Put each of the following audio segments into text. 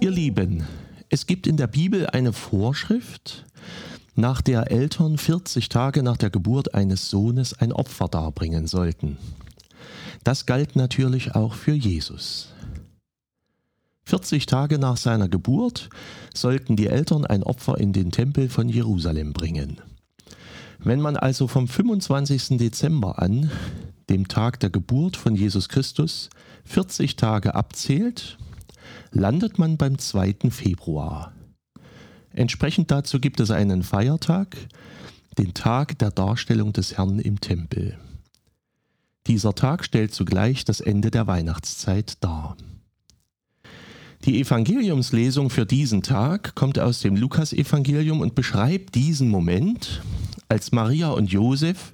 Ihr Lieben, es gibt in der Bibel eine Vorschrift, nach der Eltern 40 Tage nach der Geburt eines Sohnes ein Opfer darbringen sollten. Das galt natürlich auch für Jesus. 40 Tage nach seiner Geburt sollten die Eltern ein Opfer in den Tempel von Jerusalem bringen. Wenn man also vom 25. Dezember an, dem Tag der Geburt von Jesus Christus, 40 Tage abzählt, landet man beim 2. Februar. Entsprechend dazu gibt es einen Feiertag, den Tag der Darstellung des Herrn im Tempel. Dieser Tag stellt zugleich das Ende der Weihnachtszeit dar. Die Evangeliumslesung für diesen Tag kommt aus dem Lukasevangelium und beschreibt diesen Moment, als Maria und Josef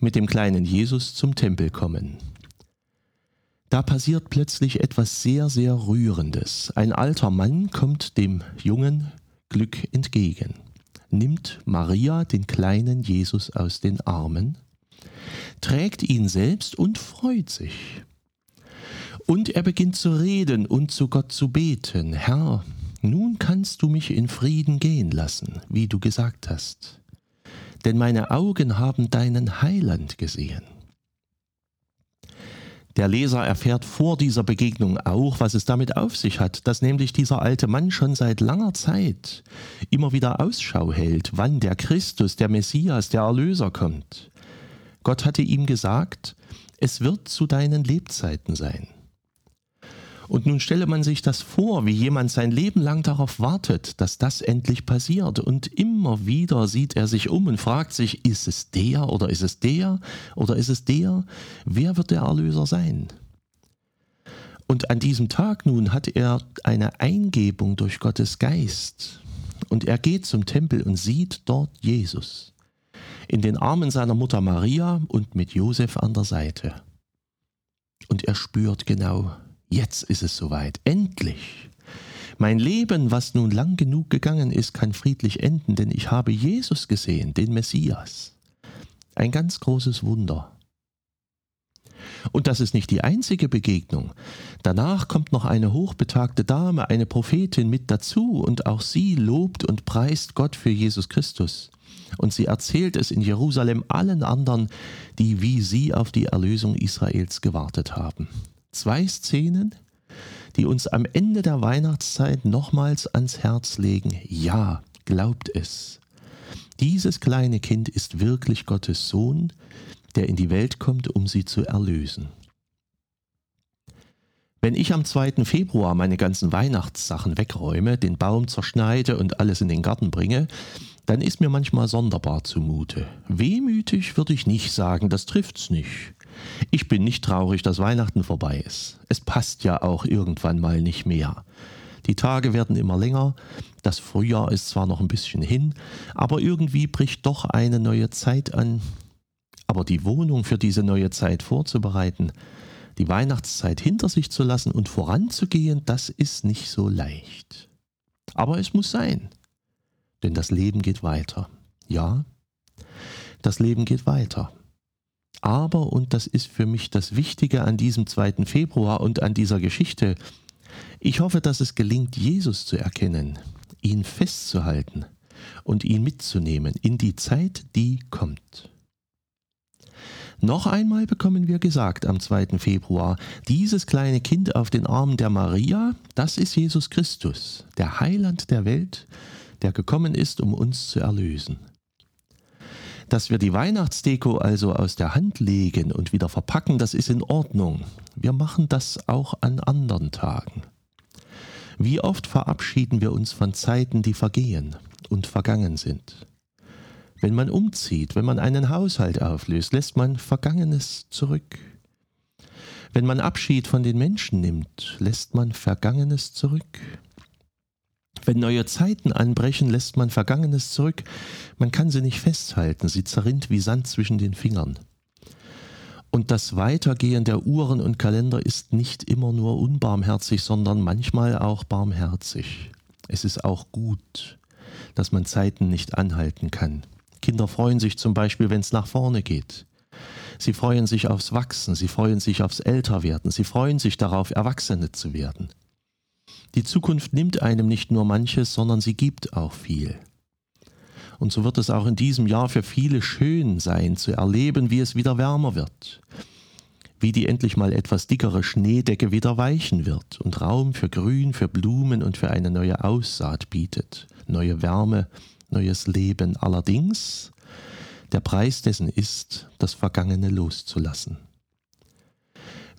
mit dem kleinen Jesus zum Tempel kommen. Da passiert plötzlich etwas sehr, sehr Rührendes. Ein alter Mann kommt dem Jungen Glück entgegen, nimmt Maria den kleinen Jesus aus den Armen, trägt ihn selbst und freut sich. Und er beginnt zu reden und zu Gott zu beten, Herr, nun kannst du mich in Frieden gehen lassen, wie du gesagt hast, denn meine Augen haben deinen Heiland gesehen. Der Leser erfährt vor dieser Begegnung auch, was es damit auf sich hat, dass nämlich dieser alte Mann schon seit langer Zeit immer wieder Ausschau hält, wann der Christus, der Messias, der Erlöser kommt. Gott hatte ihm gesagt, es wird zu deinen Lebzeiten sein. Und nun stelle man sich das vor, wie jemand sein Leben lang darauf wartet, dass das endlich passiert. Und immer wieder sieht er sich um und fragt sich, ist es der oder ist es der oder ist es der? Wer wird der Erlöser sein? Und an diesem Tag nun hat er eine Eingebung durch Gottes Geist. Und er geht zum Tempel und sieht dort Jesus. In den Armen seiner Mutter Maria und mit Josef an der Seite. Und er spürt genau, Jetzt ist es soweit. Endlich. Mein Leben, was nun lang genug gegangen ist, kann friedlich enden, denn ich habe Jesus gesehen, den Messias. Ein ganz großes Wunder. Und das ist nicht die einzige Begegnung. Danach kommt noch eine hochbetagte Dame, eine Prophetin mit dazu, und auch sie lobt und preist Gott für Jesus Christus. Und sie erzählt es in Jerusalem allen anderen, die wie sie auf die Erlösung Israels gewartet haben zwei Szenen, die uns am Ende der Weihnachtszeit nochmals ans Herz legen. Ja, glaubt es. Dieses kleine Kind ist wirklich Gottes Sohn, der in die Welt kommt, um sie zu erlösen. Wenn ich am 2. Februar meine ganzen Weihnachtssachen wegräume, den Baum zerschneide und alles in den Garten bringe, dann ist mir manchmal sonderbar zumute. Wehmütig würde ich nicht sagen, das trifft's nicht. Ich bin nicht traurig, dass Weihnachten vorbei ist. Es passt ja auch irgendwann mal nicht mehr. Die Tage werden immer länger, das Frühjahr ist zwar noch ein bisschen hin, aber irgendwie bricht doch eine neue Zeit an. Aber die Wohnung für diese neue Zeit vorzubereiten, die Weihnachtszeit hinter sich zu lassen und voranzugehen, das ist nicht so leicht. Aber es muss sein, denn das Leben geht weiter. Ja, das Leben geht weiter. Aber, und das ist für mich das Wichtige an diesem 2. Februar und an dieser Geschichte, ich hoffe, dass es gelingt, Jesus zu erkennen, ihn festzuhalten und ihn mitzunehmen in die Zeit, die kommt. Noch einmal bekommen wir gesagt am 2. Februar, dieses kleine Kind auf den Armen der Maria, das ist Jesus Christus, der Heiland der Welt, der gekommen ist, um uns zu erlösen. Dass wir die Weihnachtsdeko also aus der Hand legen und wieder verpacken, das ist in Ordnung. Wir machen das auch an anderen Tagen. Wie oft verabschieden wir uns von Zeiten, die vergehen und vergangen sind? Wenn man umzieht, wenn man einen Haushalt auflöst, lässt man Vergangenes zurück. Wenn man Abschied von den Menschen nimmt, lässt man Vergangenes zurück. Wenn neue Zeiten anbrechen, lässt man Vergangenes zurück. Man kann sie nicht festhalten, sie zerrinnt wie Sand zwischen den Fingern. Und das Weitergehen der Uhren und Kalender ist nicht immer nur unbarmherzig, sondern manchmal auch barmherzig. Es ist auch gut, dass man Zeiten nicht anhalten kann. Kinder freuen sich zum Beispiel, wenn es nach vorne geht. Sie freuen sich aufs Wachsen, sie freuen sich aufs Älterwerden, sie freuen sich darauf, Erwachsene zu werden. Die Zukunft nimmt einem nicht nur manches, sondern sie gibt auch viel. Und so wird es auch in diesem Jahr für viele schön sein zu erleben, wie es wieder wärmer wird, wie die endlich mal etwas dickere Schneedecke wieder weichen wird und Raum für Grün, für Blumen und für eine neue Aussaat bietet, neue Wärme, neues Leben. Allerdings, der Preis dessen ist, das Vergangene loszulassen.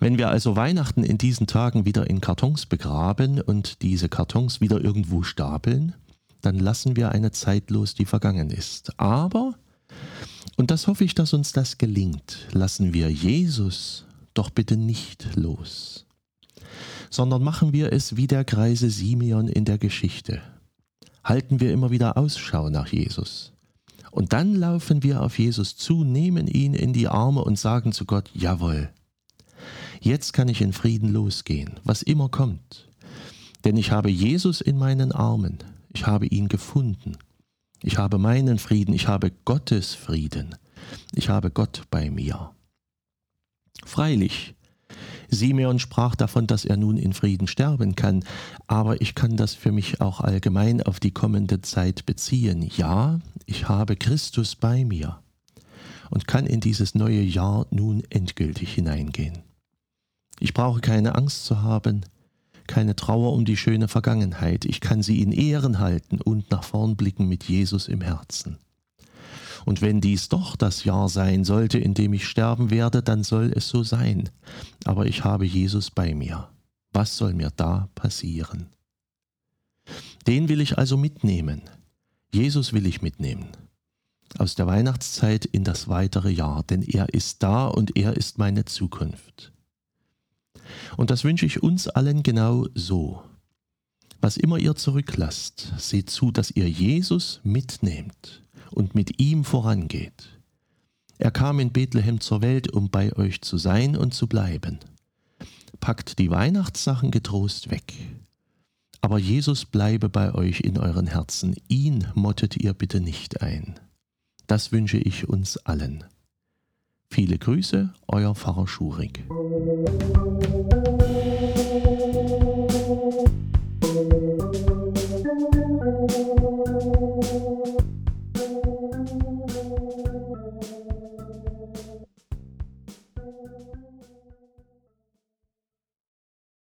Wenn wir also Weihnachten in diesen Tagen wieder in Kartons begraben und diese Kartons wieder irgendwo stapeln, dann lassen wir eine Zeit los, die vergangen ist. Aber, und das hoffe ich, dass uns das gelingt, lassen wir Jesus doch bitte nicht los, sondern machen wir es wie der greise Simeon in der Geschichte. Halten wir immer wieder Ausschau nach Jesus. Und dann laufen wir auf Jesus zu, nehmen ihn in die Arme und sagen zu Gott, jawohl, jetzt kann ich in Frieden losgehen, was immer kommt. Denn ich habe Jesus in meinen Armen, ich habe ihn gefunden, ich habe meinen Frieden, ich habe Gottes Frieden, ich habe Gott bei mir. Freilich, Simeon sprach davon, dass er nun in Frieden sterben kann, aber ich kann das für mich auch allgemein auf die kommende Zeit beziehen. Ja, ich habe Christus bei mir und kann in dieses neue Jahr nun endgültig hineingehen. Ich brauche keine Angst zu haben, keine Trauer um die schöne Vergangenheit, ich kann sie in Ehren halten und nach vorn blicken mit Jesus im Herzen. Und wenn dies doch das Jahr sein sollte, in dem ich sterben werde, dann soll es so sein. Aber ich habe Jesus bei mir. Was soll mir da passieren? Den will ich also mitnehmen. Jesus will ich mitnehmen. Aus der Weihnachtszeit in das weitere Jahr, denn er ist da und er ist meine Zukunft. Und das wünsche ich uns allen genau so. Was immer ihr zurücklasst, seht zu, dass ihr Jesus mitnehmt und mit ihm vorangeht. Er kam in Bethlehem zur Welt, um bei euch zu sein und zu bleiben. Packt die Weihnachtssachen getrost weg. Aber Jesus bleibe bei euch in euren Herzen. Ihn mottet ihr bitte nicht ein. Das wünsche ich uns allen. Viele Grüße, euer Pfarrer Schurig.